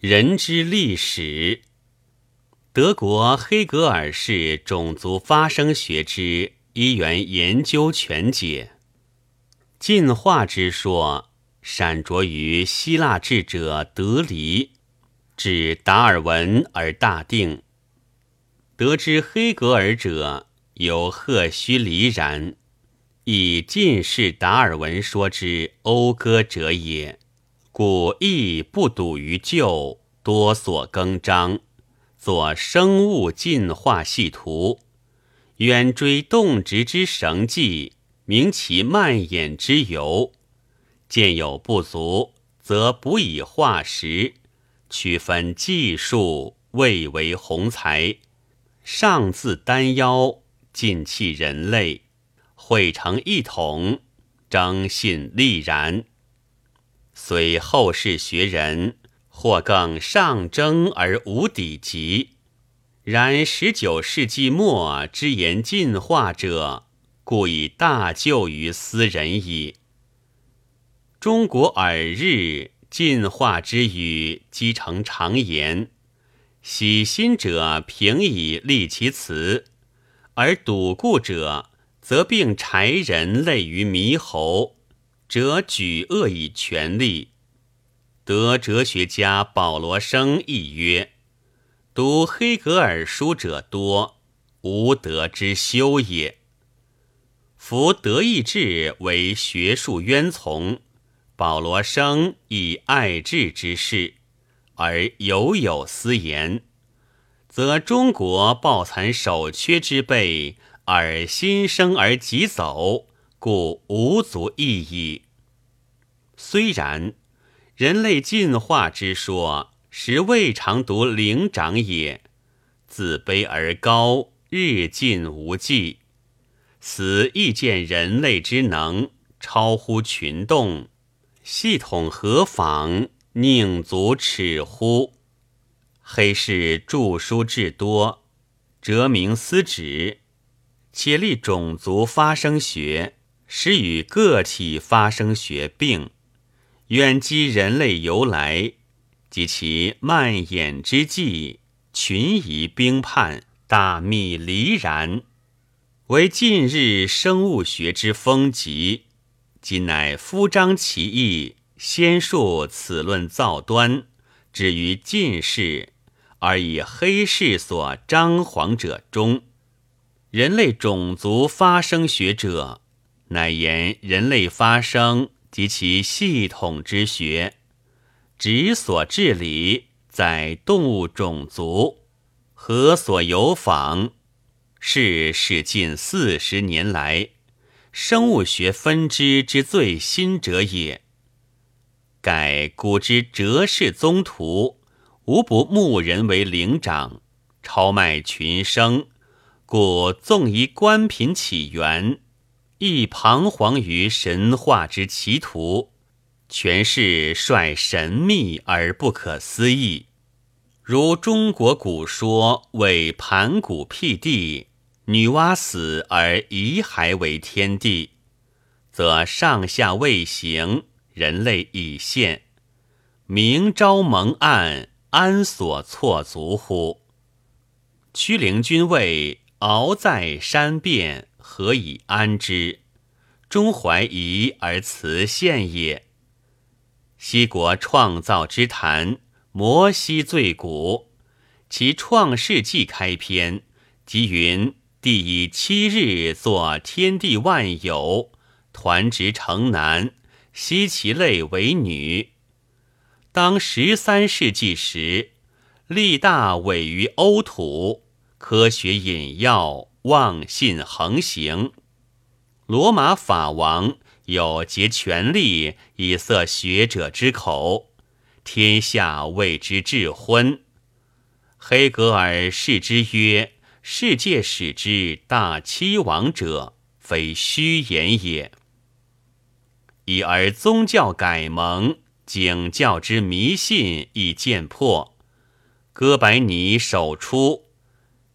人之历史。德国黑格尔式种族发生学之一元研究全解。进化之说，闪着于希腊智者德黎，至达尔文而大定。得知黑格尔者，有赫胥黎然，以近世达尔文说之讴歌者也。故亦不笃于旧，多所更张，作生物进化系图，远追动植之绳迹，明其蔓延之由。见有不足，则补以化石，区分技术，未为宏才。上自丹腰，尽弃人类，汇成一统，征信力然。虽后世学人或更上征而无底级，然十九世纪末之言进化者，故以大救于斯人矣。中国尔日进化之语，积成常言，喜心者平以立其辞，而笃固者则并柴人类于猕猴。则举恶以全力。得哲学家保罗生亦曰：“读黑格尔书者多，无德之修也。夫德意志为学术渊从，保罗生以爱智之士，而犹有私言，则中国抱残守缺之辈，而心生而急走。”故无足异矣。虽然，人类进化之说，实未尝读灵长也。自卑而高，日进无际。此亦见人类之能超乎群动，系统何妨？宁足耻乎？黑氏著书至多，哲明思止，且立种族发生学。使与个体发生学并，远及人类由来及其蔓延之际，群疑兵叛，大秘离然，为近日生物学之风急。今乃夫张其意，先述此论造端，止于近世，而以黑世所张皇者中，人类种族发生学者。乃言人类发生及其系统之学，直所治理在动物种族，何所有访？是始近四十年来生物学分支之最新者也。盖古之哲士宗徒，无不牧人为灵长，超迈群生，故纵以官品起源。亦彷徨于神话之歧途，全是率神秘而不可思议。如中国古说为盘古辟地，女娲死而遗骸为天地，则上下未形，人类已现。明朝蒙暗，安所错足乎？屈灵君谓：“敖在山变。”何以安之？终怀疑而辞献也。西国创造之谈，摩西最古，其创世纪开篇，即云：地以七日作天地万有，团直成男，悉其类为女。当十三世纪时，力大委于欧土，科学引药。妄信横行，罗马法王有竭权力以塞学者之口，天下为之智昏。黑格尔视之曰：“世界史之大欺亡者，非虚言也。”已而宗教改蒙，景教之迷信亦见破。哥白尼首出。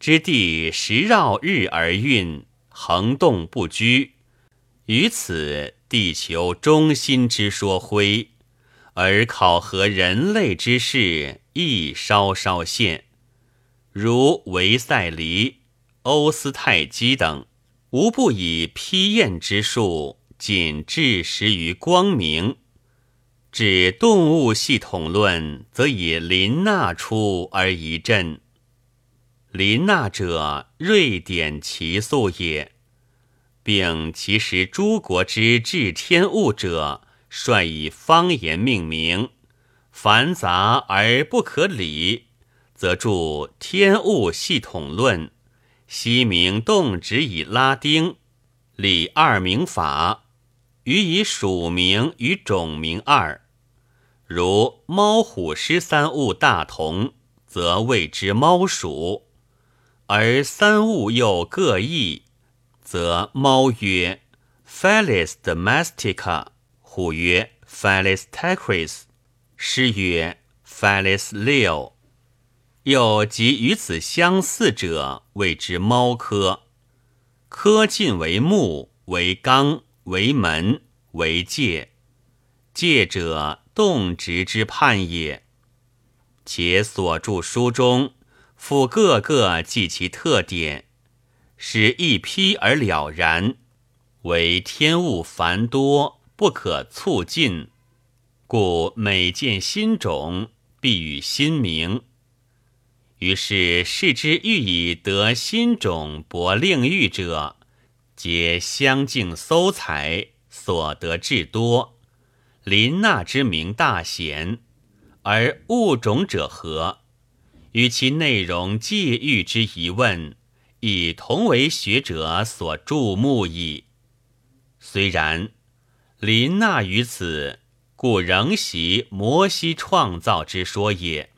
之地时绕日而运，恒动不居，于此地球中心之说辉，而考核人类之事，亦稍稍现。如维塞黎、欧斯泰基等，无不以批验之术，仅置时于光明。指动物系统论，则以林纳出而一振。林纳者，瑞典奇素也，并其实诸国之治天物者。率以方言命名，繁杂而不可理，则著《天物系统论》，西名动植以拉丁，理二名法，予以属名与种名二。如猫虎狮三物大同，则谓之猫属；而三物又各异，则猫曰 Felis domestica。虎曰：“Felis tacris。”诗曰：“Felis leo。”又及与此相似者，谓之猫科。科近为目，为纲，为门，为界。界者，动植之判也。且所著书中，复各个记其特点，使一批而了然，为天物繁多。不可促进，故每见新种，必与新名。于是视之欲以得新种博令欲者，皆相竞搜采，所得至多。林纳之名大显，而物种者何？与其内容借喻之疑问，亦同为学者所注目矣。虽然。林纳于此，故仍习摩西创造之说也。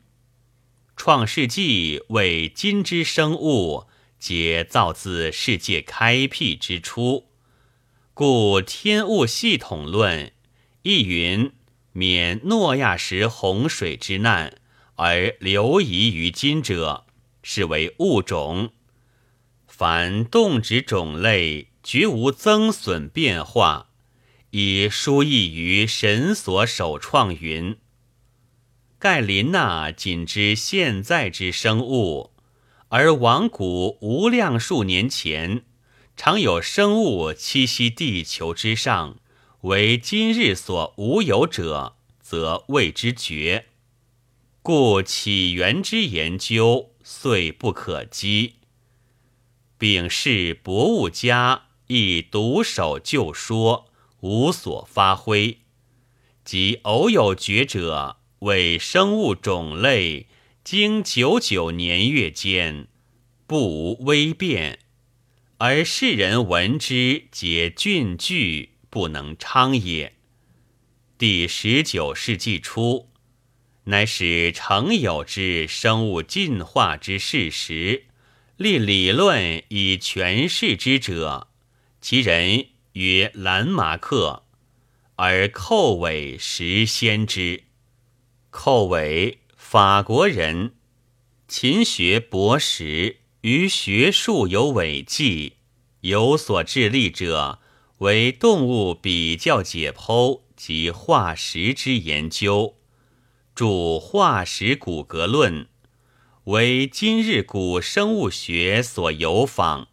创世纪为今之生物，皆造自世界开辟之初，故天物系统论亦云：免诺亚时洪水之难而流移于今者，是为物种。凡动植种类，绝无增损变化。以书意于神所首创云：盖林娜仅知现在之生物，而往古无量数年前，常有生物栖息地球之上，为今日所无有者，则谓之绝。故起源之研究，遂不可稽。丙是博物家，亦独守旧说。无所发挥，即偶有觉者，为生物种类经九九年月间不无微变，而世人闻之，皆峻惧，不能昌也。第十九世纪初，乃使成有之生物进化之事实，立理论以诠释之者，其人。曰兰马克，而寇伟实先之。寇伟，法国人，勤学博识，于学术有伟绩，有所致力者，为动物比较解剖及化石之研究，著《化石骨骼论》，为今日古生物学所有仿。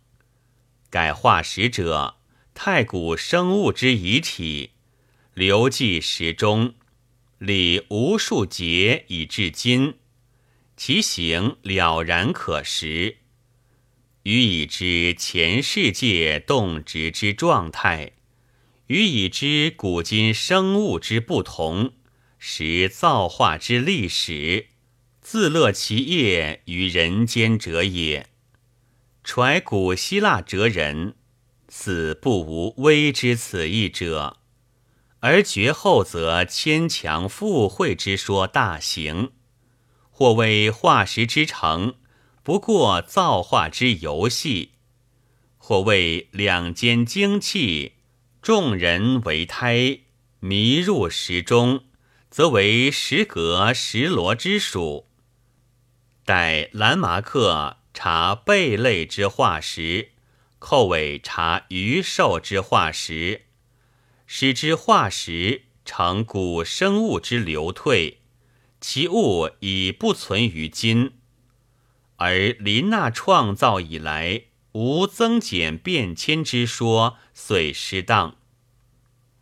改化石者。太古生物之遗体，留记石中，历无数劫以至今，其形了然可识。予以知前世界动植之状态，予以知古今生物之不同，识造化之历史，自乐其业于人间者也。揣古希腊哲人。此不无微之此意者，而绝后则牵强附会之说大行，或谓化石之成不过造化之游戏，或谓两间精气众人为胎迷入石中，则为石革石罗之属。待兰马克查贝类之化石。寇尾查鱼兽之化石，使之化石成古生物之流退，其物已不存于今。而林纳创造以来，无增减变迁之说，遂失当。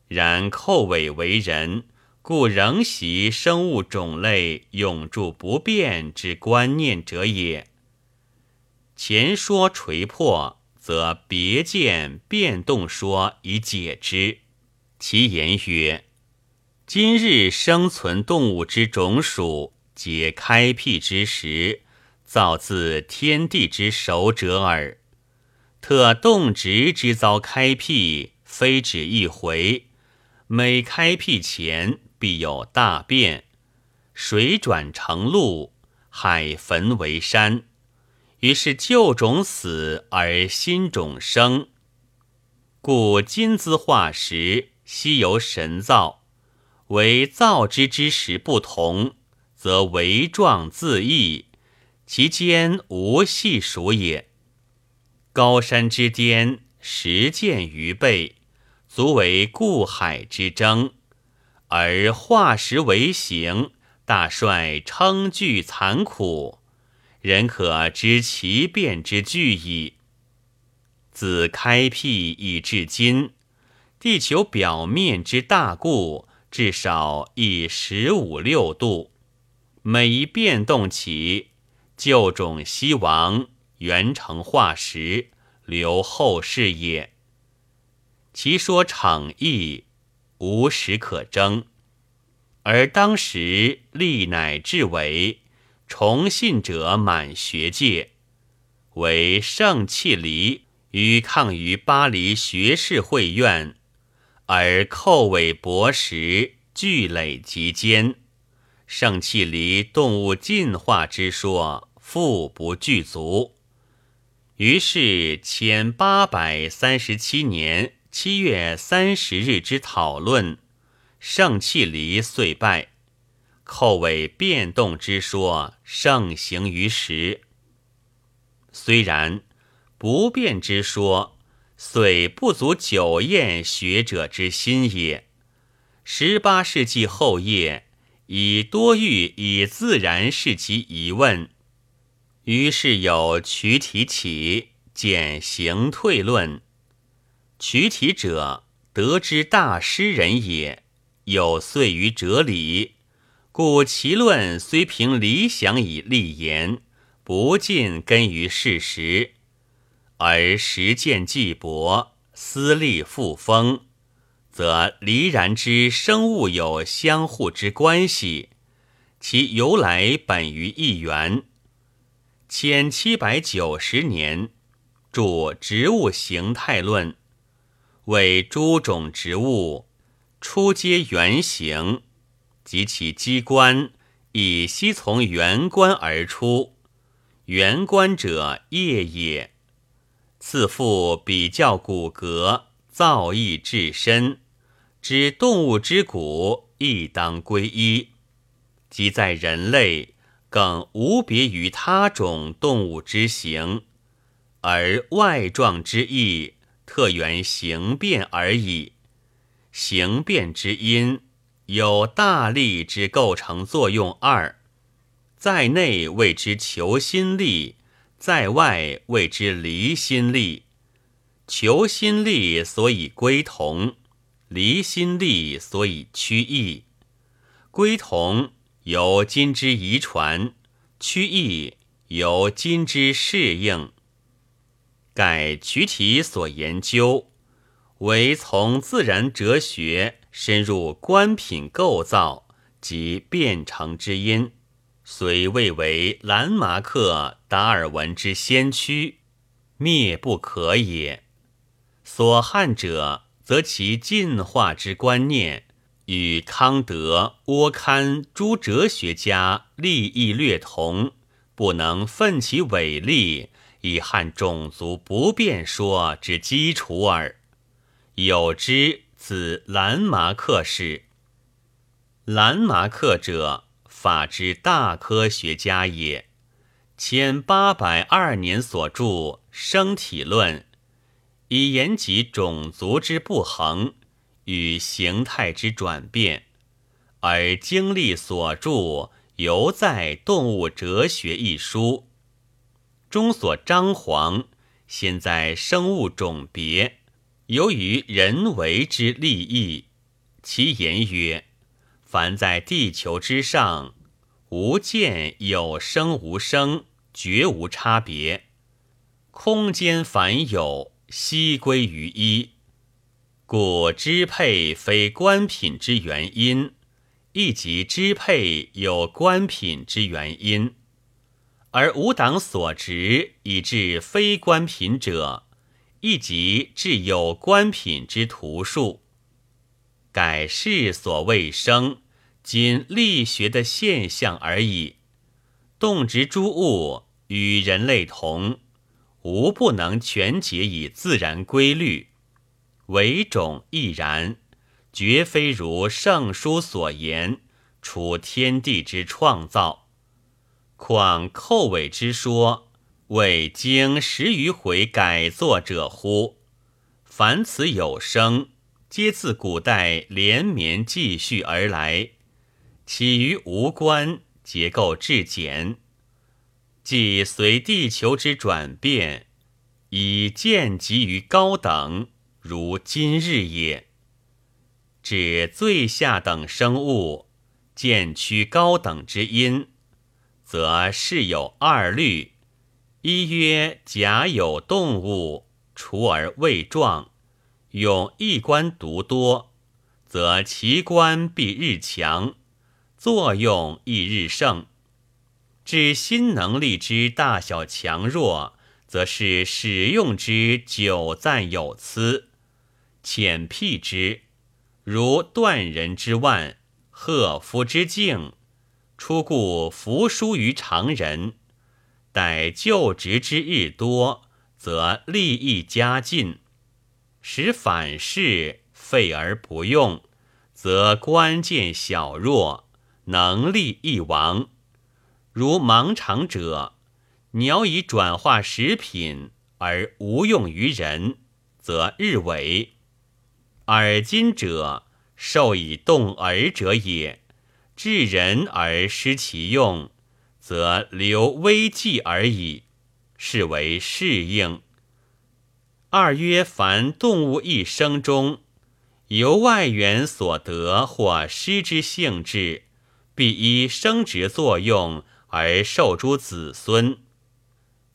然寇尾为人，故仍习生物种类永驻不变之观念者也。前说垂破，则别见变动说以解之。其言曰：今日生存动物之种属，皆开辟之时，造自天地之守者耳。特动植之遭开辟，非止一回。每开辟前，必有大变，水转成陆，海焚为山。于是旧种死而新种生。故金兹化石稀有神造，为造之之时不同，则为状自异，其间无细数也。高山之巅，石见于背。足为固海之争，而化石为形，大帅称具残酷，人可知其变之巨矣。自开辟以至今，地球表面之大固至少亦十五六度，每一变动起，旧种西亡，原成化石，留后世也。其说场意无实可争，而当时力乃至为崇信者满学界，为圣契离于抗于巴黎学士会院，而寇尾博识聚累极坚，圣契离动物进化之说复不具足，于是千八百三十七年。七月三十日之讨论，圣气离遂败，寇尾变动之说盛行于时。虽然不变之说，虽不足久验学者之心也。十八世纪后叶，以多欲以自然视其疑问，于是有渠提起简行退论。取体者，得之大诗人也，有遂于哲理，故其论虽凭理想以立言，不尽根于事实，而实践既薄，思利复丰，则离然之生物有相互之关系，其由来本于一元。千七百九十年，著《植物形态论》。为诸种植物初皆圆形，及其机关以悉从圆关而出。圆关者叶也。次复比较骨骼造诣至深，知动物之骨亦当归一。即在人类，更无别于他种动物之形，而外状之意。特缘形变而已，形变之因有大力之构成作用二，在内谓之求心力，在外谓之离心力。求心力所以归同，离心力所以趋异。归同由今之遗传，趋异由今之适应。盖渠体所研究，为从自然哲学深入官品构造及变成之因，虽未为兰马克、达尔文之先驱，灭不可也。所憾者，则其进化之观念与康德、沃堪诸哲学家立意略同，不能奋其伟力。以汉种族不变说之基础耳。有之，自兰马克氏。兰马克者，法之大科学家也。千八百二年所著《生体论》，以言及种族之不恒，与形态之转变，而经历所著犹在《动物哲学》一书中所张皇，先在生物种别，由于人为之利益，其言曰：凡在地球之上，无见有生无生，绝无差别，空间凡有，悉归于一。故支配非官品之原因，亦即支配有官品之原因，而吾党所执以致非官品者，亦即致有官品之图数。改世所谓生，仅力学的现象而已。动植诸物与人类同，无不能全解以自然规律。为种亦然，绝非如圣书所言，处天地之创造。况寇尾之说，未经十余回改作者乎？凡此有声，皆自古代连绵继续而来，起于无关，结构至简，即随地球之转变，以见及于高等。如今日也，指最下等生物渐趋高等之因，则是有二律：一曰假有动物，除而未壮，用一官独多，则其官必日强，作用亦日盛。至新能力之大小强弱，则是使用之久暂有疵。浅辟之，如断人之腕，贺夫之境，出故服输于常人。待就职之日多，则利益加进；使反噬废而不用，则关键小弱，能力亦亡。如盲肠者，鸟以转化食品而无用于人，则日萎。耳今者，受以动耳者也；治人而失其用，则留危计而已，是为适应。二曰：凡动物一生中，由外源所得或失之性质，必依生殖作用而受诸子孙。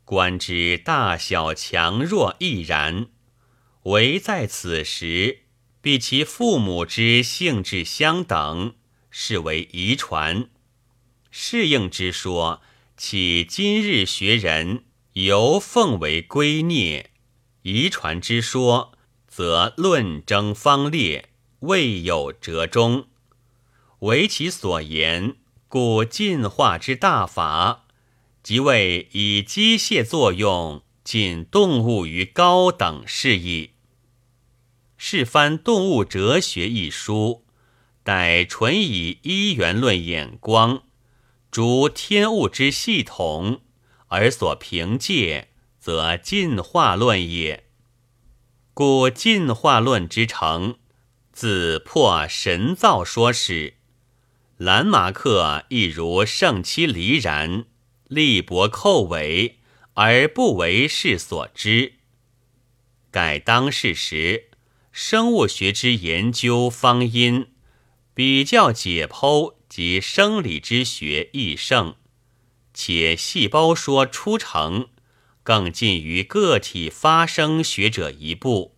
观之大小强弱亦然，唯在此时。必其父母之性质相等，是为遗传。适应之说，起今日学人犹奉为圭臬；遗传之说，则论争方烈，未有折中。唯其所言，故进化之大法，即为以机械作用进动物于高等事矣。是翻《动物哲学》一书，乃纯以一元论眼光，逐天物之系统而所凭借，则进化论也。故进化论之成，自破神造说始。兰马克亦如圣期离然，力薄寇尾，而不为世所知。改当世时。生物学之研究方因，比较解剖及生理之学亦盛，且细胞说出成，更近于个体发生学者一步。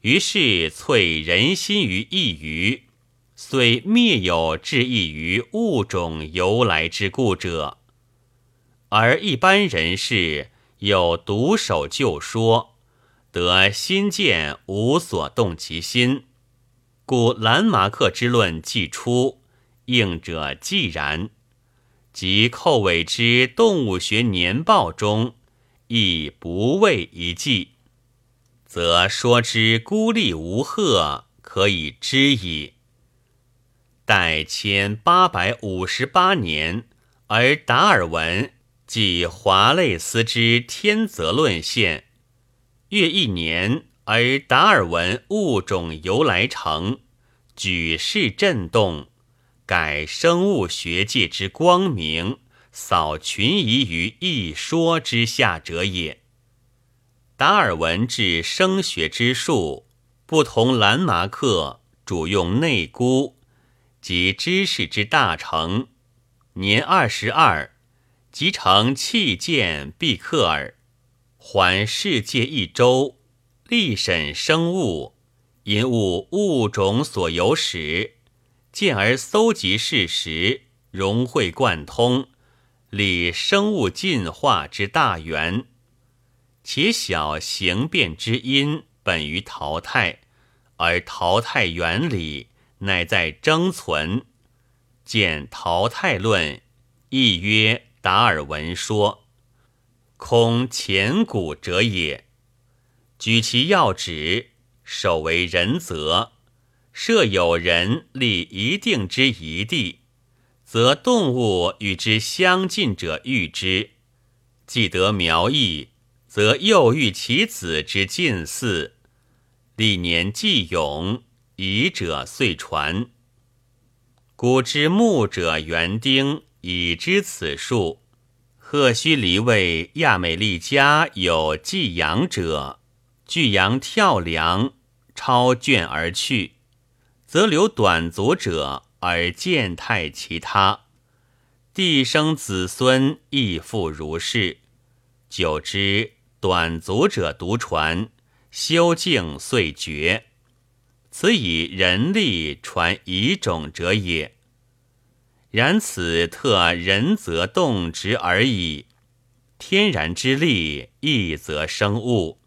于是萃人心于一隅，虽灭有志异于物种由来之故者，而一般人士有独守旧说。得新见无所动其心，故兰马克之论既出，应者既然，即寇伟之《动物学年报》中亦不为一记，则说之孤立无贺，可以知矣。待千八百五十八年，而达尔文即华类斯之天择论现。约一年而达尔文物种由来成，举世震动，改生物学界之光明，扫群疑于一说之下者也。达尔文治声学之术，不同兰马克主用内估及知识之大成。年二十二，即成器剑毕克尔，环世界一周，立审生物，因物物种所有史，进而搜集事实，融会贯通，理生物进化之大源。其小形变之因本于淘汰，而淘汰原理乃在争存。见淘汰论，亦曰达尔文说，空前古者也。举其要旨，首为人则，设有人立一定之一地，则动物与之相近者遇之，既得苗裔。则又遇其子之近似，历年既永，遗者遂传。古之牧者园丁已知此数。赫须离位亚美利家有寄养者，巨羊跳梁，超卷而去，则留短足者而见态其他。帝生子孙亦复如是，久之。短足者独传，修静遂绝。此以人力传遗种者也。然此特人则动植而已。天然之力亦则生物，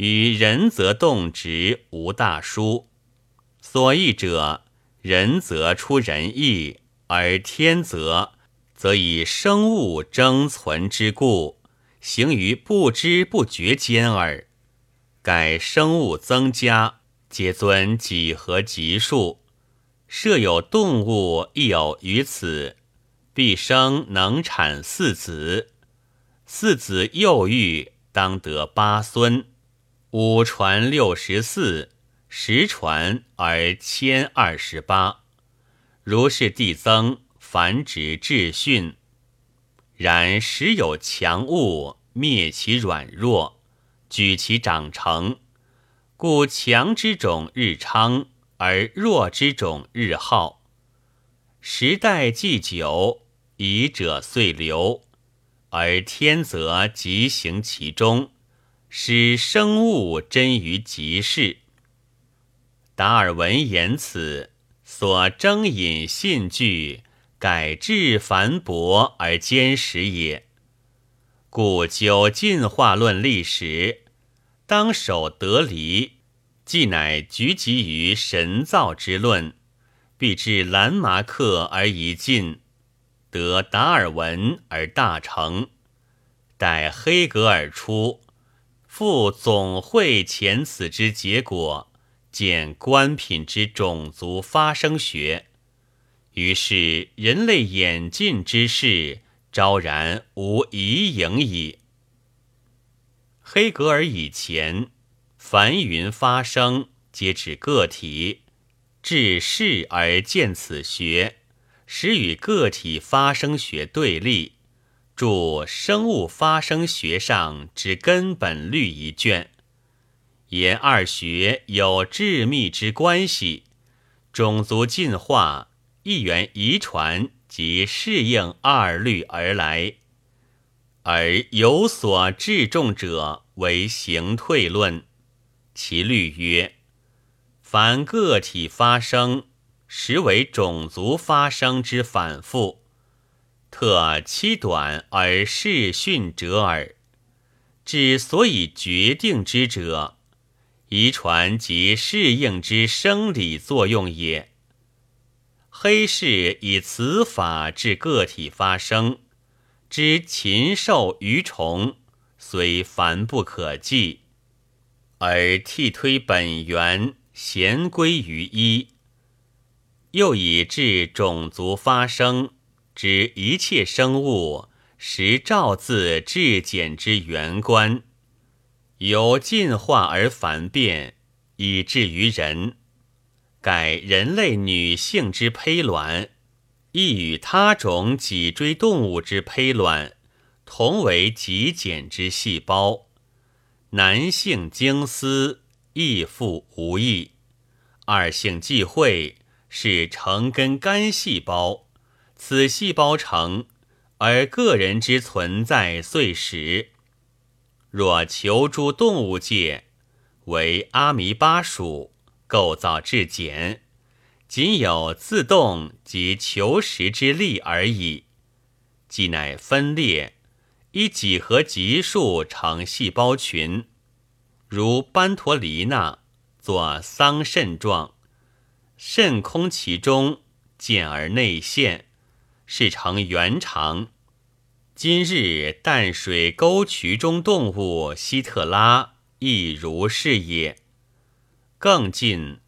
与人则动植无大殊。所异者，人则出仁义，而天则则以生物争存之故。行于不知不觉间耳。改生物增加，皆尊几何级数。设有动物亦有于此，必生能产四子。四子幼育，当得八孙。五传六十四，十传而千二十八。如是递增，繁殖至训。然时有强物灭其软弱，举其长成，故强之种日昌，而弱之种日耗。时代既久，遗者遂流，而天则即行其中，使生物真于极世。达尔文言此，所征引信据。改制繁薄而坚实也，故就进化论历史，当守得离，既乃局集于神造之论，必至兰马克而已尽，得达尔文而大成，待黑格尔出，复总会前此之结果，见官品之种族发生学。于是人类演进之事，昭然无疑影矣。黑格尔以前，凡云发生，皆指个体；至世而见此学，使与个体发生学对立，著生物发生学上之根本律一卷，言二学有致密之关系，种族进化。一元遗传及适应二律而来，而有所至重者为行退论。其律曰：凡个体发生，实为种族发生之反复，特期短而视训者耳。之所以决定之者，遗传及适应之生理作用也。黑氏以此法治个体发生，知禽兽鱼虫虽繁不可计，而替推本源，咸归于一。又以治种族发生，知一切生物实照自至简之原观，由进化而繁变，以至于人。改人类女性之胚卵，亦与他种脊椎动物之胚卵同为极简之细胞。男性精丝亦复无异，二性际会，是成根干细胞。此细胞成，而个人之存在碎石。若求诸动物界，为阿弥巴属。构造至简，仅有自动及求实之力而已。即乃分裂，以几何级数成细胞群，如班陀黎那作桑葚状，肾空其中，见而内现，是成圆长。今日淡水沟渠中动物希特拉亦如是也。更近，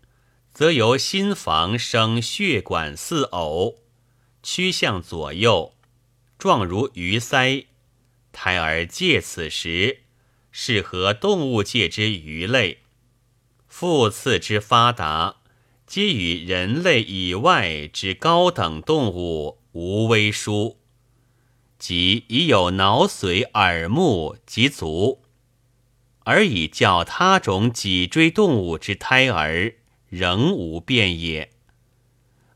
则由心房生血管似偶，趋向左右，状如鱼鳃。胎儿借此时，适合动物界之鱼类。腹次之发达，皆与人类以外之高等动物无微殊，即已有脑髓、耳目及足。而以较他种脊椎动物之胎儿，仍无变也。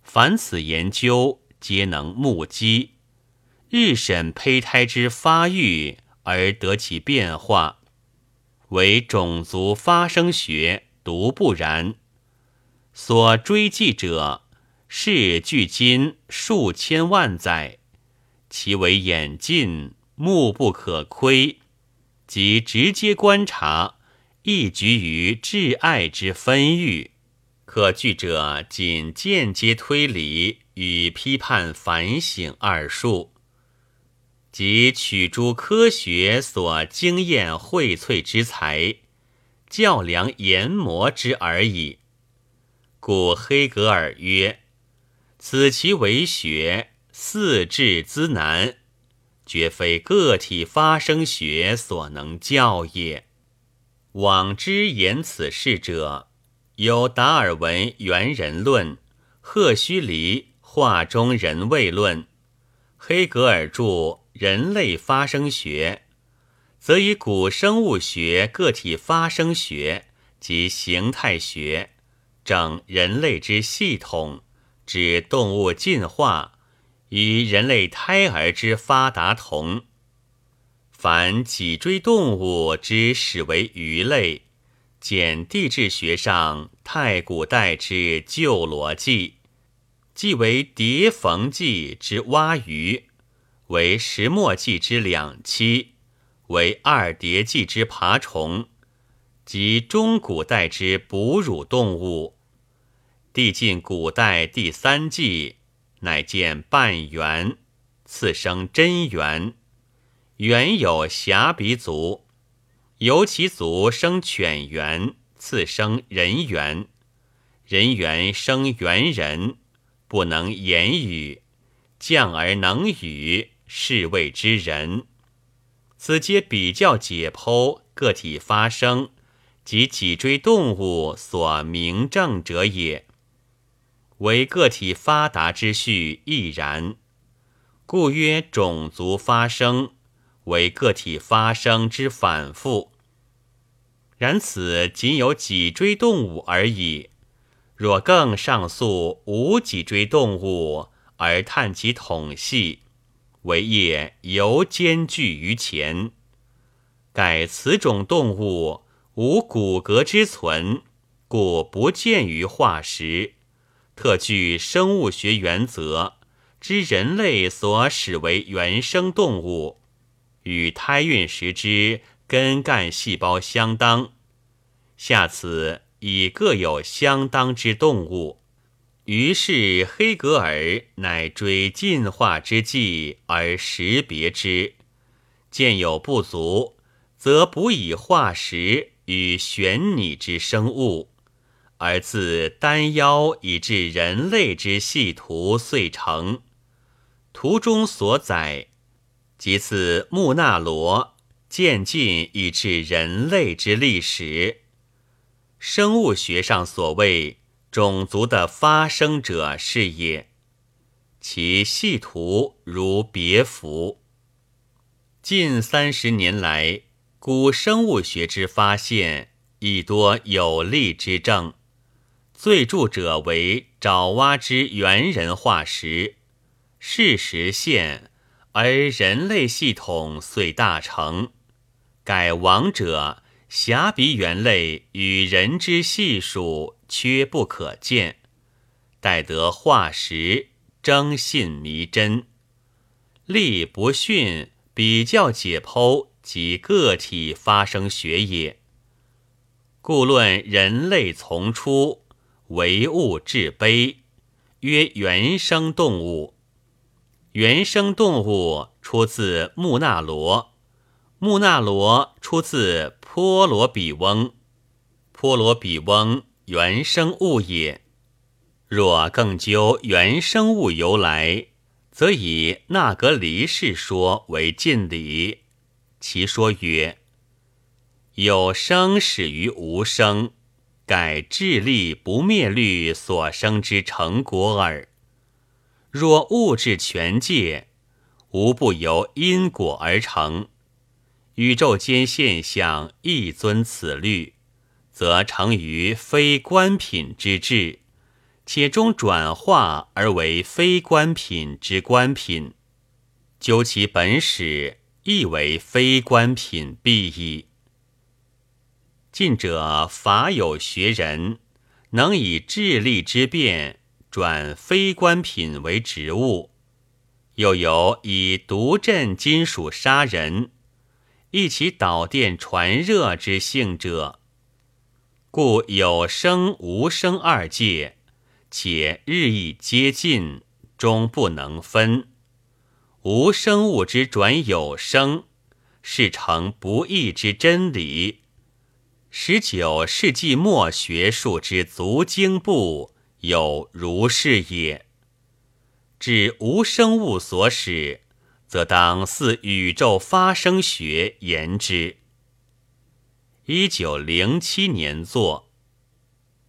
凡此研究，皆能目击，日审胚胎之发育而得其变化。唯种族发生学独不然。所追记者，是距今数千万载，其为眼近，目不可窥。即直接观察，亦局于挚爱之分域；可据者仅间接推理与批判反省二术，即取诸科学所经验荟萃之才，较量研磨之而已。故黑格尔曰：“此其为学，四智兹难。”绝非个体发生学所能教也。往之言此事者，有达尔文猿人论、赫胥黎画中人位论、黑格尔著《人类发生学》，则以古生物学、个体发生学及形态学整人类之系统，指动物进化。与人类胎儿之发达同，凡脊椎动物之始为鱼类，简地质学上太古代之旧罗纪，即为叠缝纪之蛙鱼，为石墨纪之两栖，为二叠纪之爬虫，及中古代之哺乳动物，递进古代第三纪。乃见半圆，次生真圆。原有狭鼻足，由其足生犬猿，次生人猿。人猿生猿人，不能言语，降而能语，是谓之人。此皆比较解剖个体发生及脊椎动物所明证者也。为个体发达之序亦然，故曰种族发生为个体发生之反复。然此仅有脊椎动物而已。若更上溯无脊椎动物而探其统系，为业犹艰巨于前。盖此种动物无骨骼之存，故不见于化石。特据生物学原则，知人类所使为原生动物，与胎孕时之根干细胞相当。下此已各有相当之动物。于是黑格尔乃追进化之际而识别之，见有不足，则补以化石与玄拟之生物。而自丹腰以至人类之细图遂成，图中所载，即自穆纳罗渐进以至人类之历史。生物学上所谓种族的发生者是也，其细图如别符。近三十年来，古生物学之发现亦多有力之证。最著者为爪哇之猿人化石，事实现，而人类系统遂大成。改亡者。狭鼻猿类与人之系数缺不可见，待得化石征信弥真，力不逊比较解剖及个体发生学也。故论人类从出，唯物至卑，曰原生动物。原生动物出自木纳罗，木纳罗出自。波罗比翁，波罗比翁原生物也。若更究原生物由来，则以纳格离世说为近理。其说曰：有生始于无生，盖智力不灭律所生之成果耳。若物质全界，无不由因果而成。宇宙间现象亦遵此律，则成于非观品之智，且终转化而为非观品之观品。究其本始，亦为非观品必矣。近者法有学人，能以智力之变转非观品为植物；又有以毒镇金属杀人。一起导电传热之性者，故有生无生二界，且日益接近，终不能分。无生物之转有生，是成不义之真理。十九世纪末学术之足经部有如是也。指无生物所使。则当似宇宙发生学言之。一九零七年作。